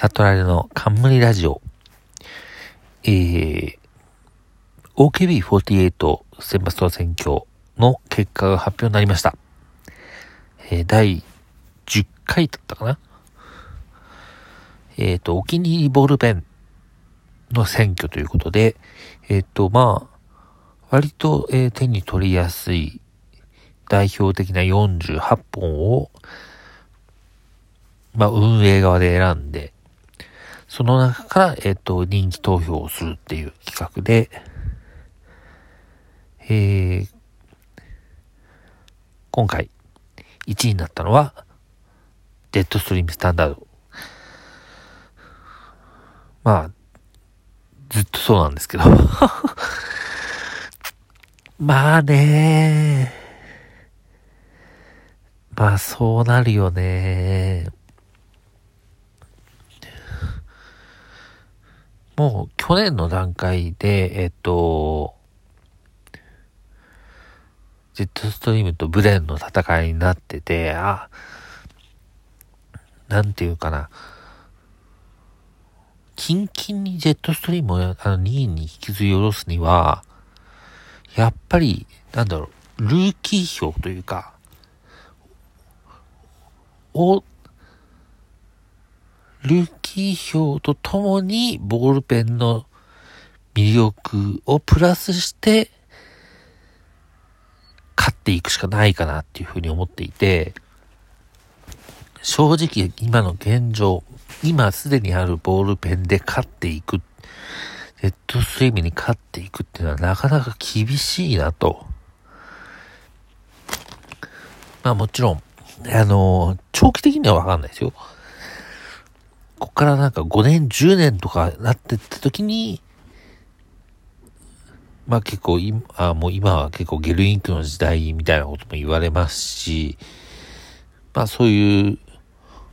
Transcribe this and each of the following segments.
サトラレの冠ラジオ。えー、OKB48 選抜総選挙の結果が発表になりました。えー、第10回だったかなえっ、ー、と、お気に入りボールペンの選挙ということで、えっ、ー、と、まあ、割と、えー、手に取りやすい代表的な48本を、まあ、運営側で選んで、その中から、えっ、と、人気投票をするっていう企画で、えー、今回、1位になったのは、ジェットストリームスタンダード。まあ、ずっとそうなんですけど。まあねまあそうなるよねもう去年の段階で、えっと、ジェットストリームとブレンの戦いになってて、あ、なんていうかな。キンキンにジェットストリームをあの2位に引きずり下ろすには、やっぱり、なんだろう、ルーキー票というか、を、ルーキー票とともにボールペンの魅力をプラスして、勝っていくしかないかなっていうふうに思っていて、正直今の現状、今すでにあるボールペンで勝っていく、ジェットスイムに勝っていくっていうのはなかなか厳しいなと。まあもちろん、あの、長期的にはわかんないですよ。こっからなんか5年、10年とかなってった時に、まあ結構今、あもう今は結構ゲルインクの時代みたいなことも言われますし、まあそういう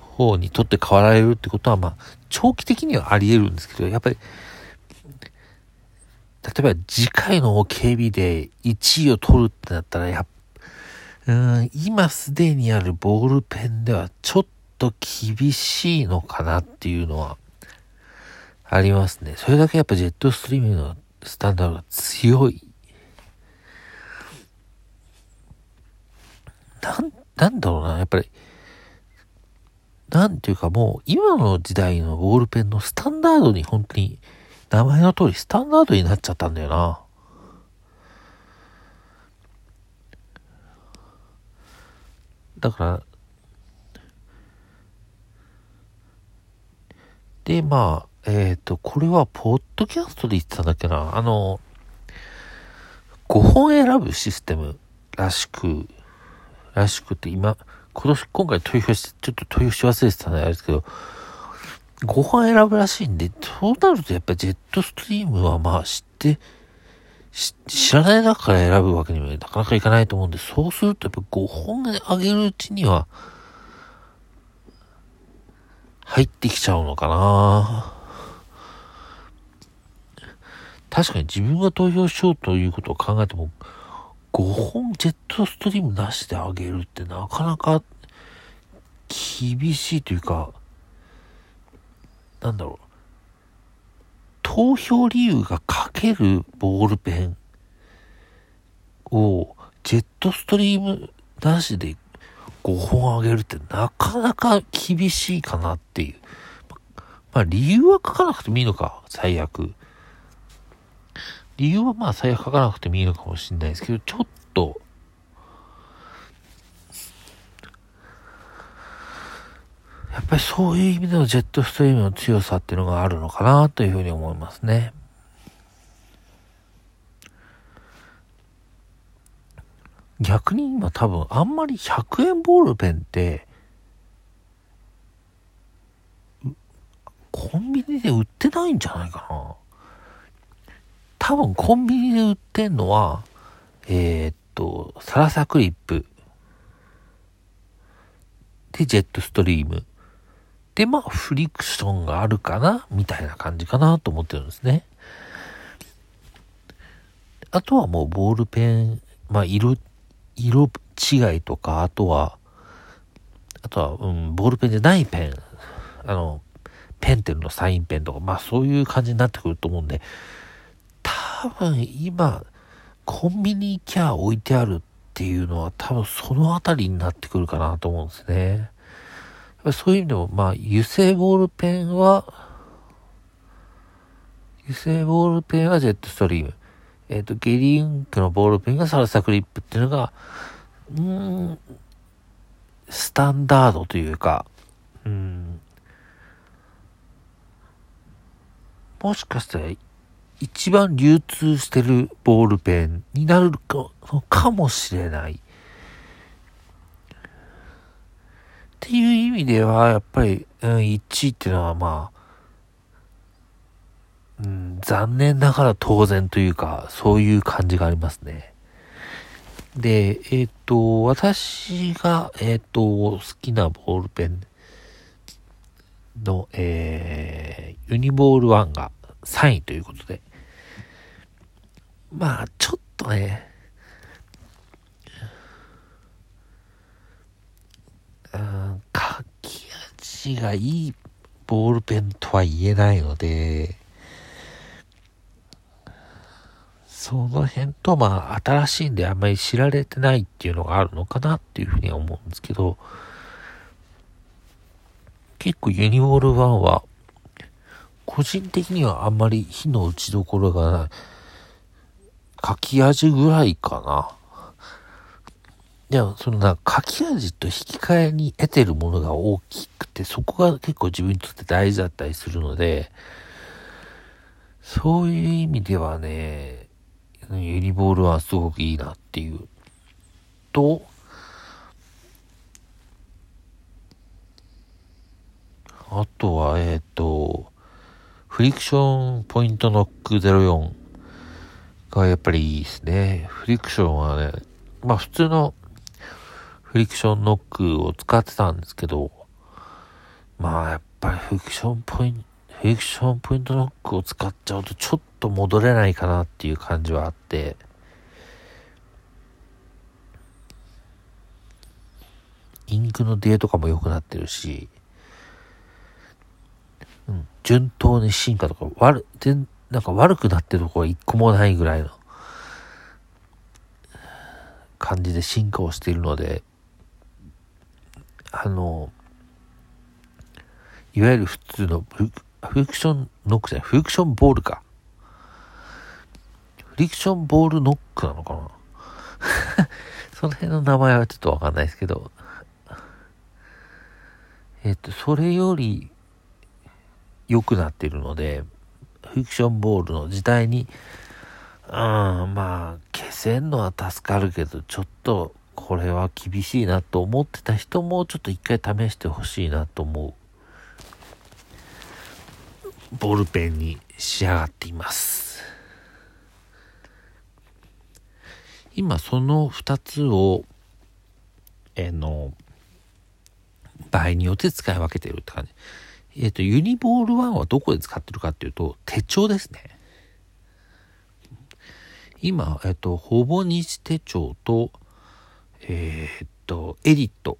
方にとって変わられるってことは、まあ、長期的にはあり得るんですけど、やっぱり、例えば次回の KB で1位を取るってなったら、やっうん、今すでにあるボールペンではちょっと厳しいのかなっていうのはありますね。それだけやっぱジェットストリームのスタンダードが強い。なん、なんだろうな、やっぱり、なんていうかもう、今の時代のボールペンのスタンダードに本当に、名前の通りスタンダードになっちゃったんだよな。だから、で、まあ、えっ、ー、と、これは、ポッドキャストで言ってたんだっけな。あの、5本選ぶシステムらしく、らしくて、今、今年、今回投票して、ちょっと投票し忘れてたんであれですけど、5本選ぶらしいんで、そうなるとやっぱジェットストリームはまあ知って、知らない中から選ぶわけにもなかなかいかないと思うんで、そうするとやっぱ5本あげるうちには、入ってきちゃうのかな確かに自分が投票しようということを考えても、5本ジェットストリームなしであげるってなかなか厳しいというか、なんだろう。投票理由が書けるボールペンをジェットストリームなしで5本あげるってなかなか厳しいかなっていう。まあ理由は書かなくてもいいのか、最悪。理由はまあ最悪書かなくてもいいのかもしれないですけど、ちょっと、やっぱりそういう意味でのジェットストリームの強さっていうのがあるのかなというふうに思いますね。逆に今多分あんまり100円ボールペンってコンビニで売ってないんじゃないかな。多分コンビニで売ってんのは、えー、っと、サラサクリップ。で、ジェットストリーム。で、まあ、フリクションがあるかなみたいな感じかなと思ってるんですね。あとはもうボールペン、まあ、色、色違いとか、あとは、あとは、うん、ボールペンじゃないペン。あの、ペンテルのサインペンとか、まあそういう感じになってくると思うんで、多分今、コンビニ行きゃ置いてあるっていうのは多分そのあたりになってくるかなと思うんですね。そういう意味でも、まあ油性ボールペンは、油性ボールペンはジェットストリーム。えっ、ー、と、ゲリインクのボールペンがサルサクリップっていうのが、うん、スタンダードというか、うん、もしかしたら一番流通してるボールペンになるかかもしれない。っていう意味では、やっぱり、うん、1位っていうのはまあ、うん、残念ながら当然というか、そういう感じがありますね。で、えっ、ー、と、私が、えっ、ー、と、好きなボールペンの、えー、ユニボール1が3位ということで、まあ、ちょっとね、うん、書き味がいいボールペンとは言えないので、その辺と、まあ、新しいんであんまり知られてないっていうのがあるのかなっていうふうに思うんですけど、結構ユニボール1は、個人的にはあんまり火の打ちどころがない。書き味ぐらいかな。でも、そのな、書き味と引き換えに得てるものが大きくて、そこが結構自分にとって大事だったりするので、そういう意味ではね、ユニボールはすごくいいなっていう。と、あとは、えっ、ー、と、フリクションポイントノック04がやっぱりいいですね。フリクションはね、まあ普通のフリクションノックを使ってたんですけど、まあやっぱりフリクションポイント、フリクションポイントノックを使っちゃうとちょっと戻れないかなっていう感じはあって、インクの出とかも良くなってるし、うん、順当に進化とか悪、全、なんか悪くなってるところ一個もないぐらいの。感じで進化をしているので、あの、いわゆる普通のフリクションノックじゃない、フリクションボールか。フリクションボールノックなのかな その辺の名前はちょっとわかんないですけど。えっと、それより良くなってるので、フィクションボールの時代に、うん、まあ、消せんのは助かるけど、ちょっとこれは厳しいなと思ってた人もちょっと一回試してほしいなと思うボールペンに仕上がっています。今その2つを、えー、の、場合によって使い分けてるって感じ。えっ、ー、と、ユニボール1はどこで使ってるかっていうと、手帳ですね。今、えっ、ー、と、ほぼ日手帳と、えっ、と、エディット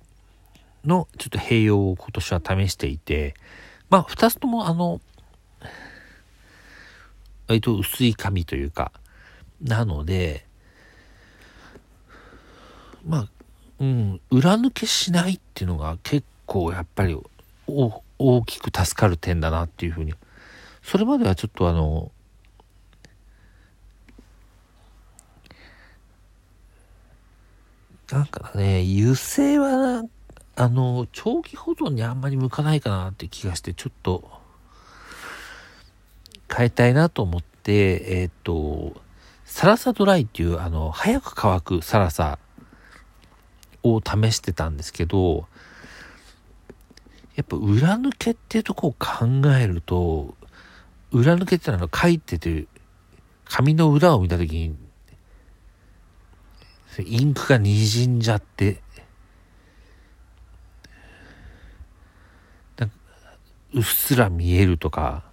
のちょっと併用を今年は試していて、まあ、二つともあの、割と薄い紙というか、なので、まあ、うん、裏抜けしないっていうのが結構やっぱり大きく助かる点だなっていうふうに。それまではちょっとあの、なんかね、油性は、あの、長期保存にあんまり向かないかなって気がして、ちょっと、変えたいなと思って、えっ、と、サラサドライっていう、あの、早く乾くサラサを試してたんですけど、やっぱ裏抜けっていうとこを考えると、裏抜けってのは書いてて、紙の裏を見たときに、インクが滲んじゃって、うっすら見えるとか、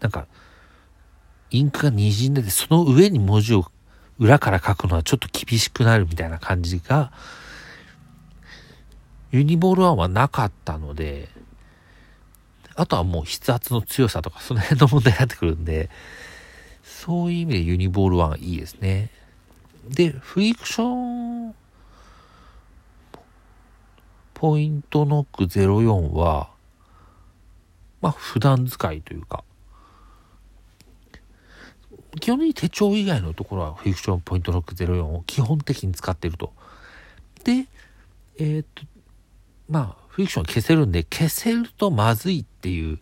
なんか、インクが滲んでて、その上に文字を裏から書くのはちょっと厳しくなるみたいな感じが、ユニボール1はなかったので、あとはもう筆圧の強さとかその辺の問題になってくるんで、そういう意味でユニボール1はいいですね。で、フリクションポイントノック04は、まあ普段使いというか、基本的に手帳以外のところはフリクションポイントノック04を基本的に使ってると。で、えー、っと、まあフリクション消せるんで消せるとまずいっていう、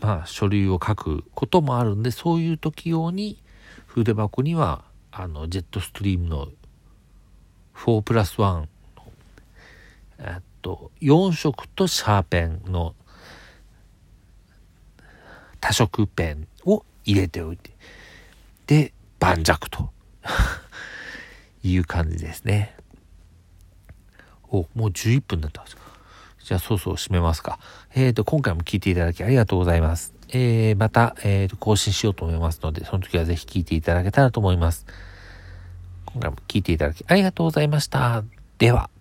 まあ書類を書くこともあるんで、そういう時用に筆箱にはあのジェットストリームの4プラス1えっと、4色とシャーペンの多色ペン入れておいて、で、盤石と いう感じですね。お、もう11分だったんですか。じゃあ、そうそう締めますか。えっ、ー、と、今回も聞いていただきありがとうございます。えー、また、え、ー、と、更新しようと思いますので、その時はぜひ聞いていただけたらと思います。今回も聞いていただきありがとうございました。では。